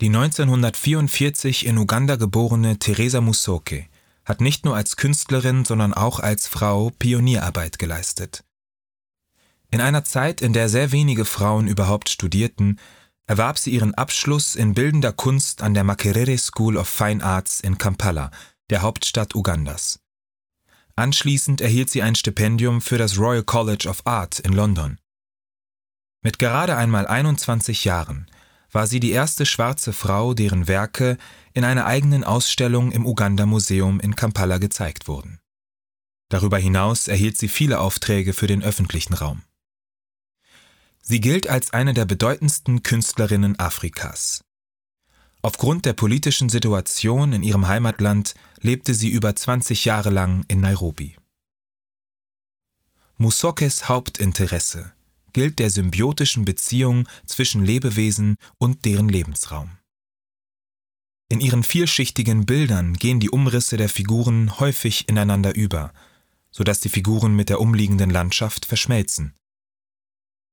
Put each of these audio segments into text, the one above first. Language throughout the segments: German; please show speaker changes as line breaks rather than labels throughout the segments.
Die 1944 in Uganda geborene Teresa Musoke hat nicht nur als Künstlerin, sondern auch als Frau Pionierarbeit geleistet. In einer Zeit, in der sehr wenige Frauen überhaupt studierten, erwarb sie ihren Abschluss in bildender Kunst an der Makerere School of Fine Arts in Kampala, der Hauptstadt Ugandas. Anschließend erhielt sie ein Stipendium für das Royal College of Art in London. Mit gerade einmal 21 Jahren war sie die erste schwarze Frau, deren Werke in einer eigenen Ausstellung im Uganda Museum in Kampala gezeigt wurden. Darüber hinaus erhielt sie viele Aufträge für den öffentlichen Raum. Sie gilt als eine der bedeutendsten Künstlerinnen Afrikas. Aufgrund der politischen Situation in ihrem Heimatland lebte sie über 20 Jahre lang in Nairobi. Musokes Hauptinteresse gilt der symbiotischen Beziehung zwischen Lebewesen und deren Lebensraum. In ihren vielschichtigen Bildern gehen die Umrisse der Figuren häufig ineinander über, sodass die Figuren mit der umliegenden Landschaft verschmelzen.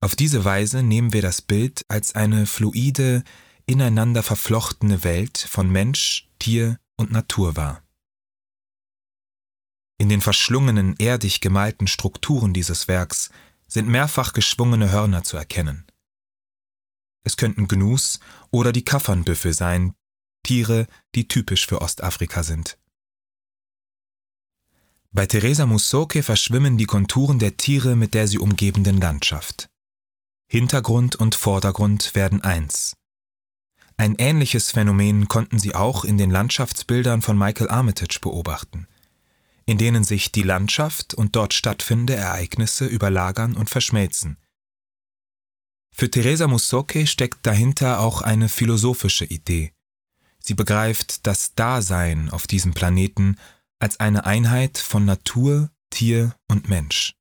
Auf diese Weise nehmen wir das Bild als eine fluide, ineinander verflochtene Welt von Mensch, Tier und Natur wahr. In den verschlungenen, erdig gemalten Strukturen dieses Werks sind mehrfach geschwungene Hörner zu erkennen. Es könnten Gnus oder die Kaffernbüffel sein, Tiere, die typisch für Ostafrika sind. Bei Teresa Musoke verschwimmen die Konturen der Tiere mit der sie umgebenden Landschaft. Hintergrund und Vordergrund werden eins. Ein ähnliches Phänomen konnten sie auch in den Landschaftsbildern von Michael Armitage beobachten in denen sich die Landschaft und dort stattfindende Ereignisse überlagern und verschmelzen. Für Teresa Musoke steckt dahinter auch eine philosophische Idee. Sie begreift das Dasein auf diesem Planeten als eine Einheit von Natur, Tier und Mensch.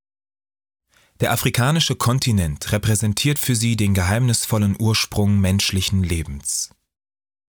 Der afrikanische Kontinent repräsentiert für sie den geheimnisvollen Ursprung menschlichen Lebens.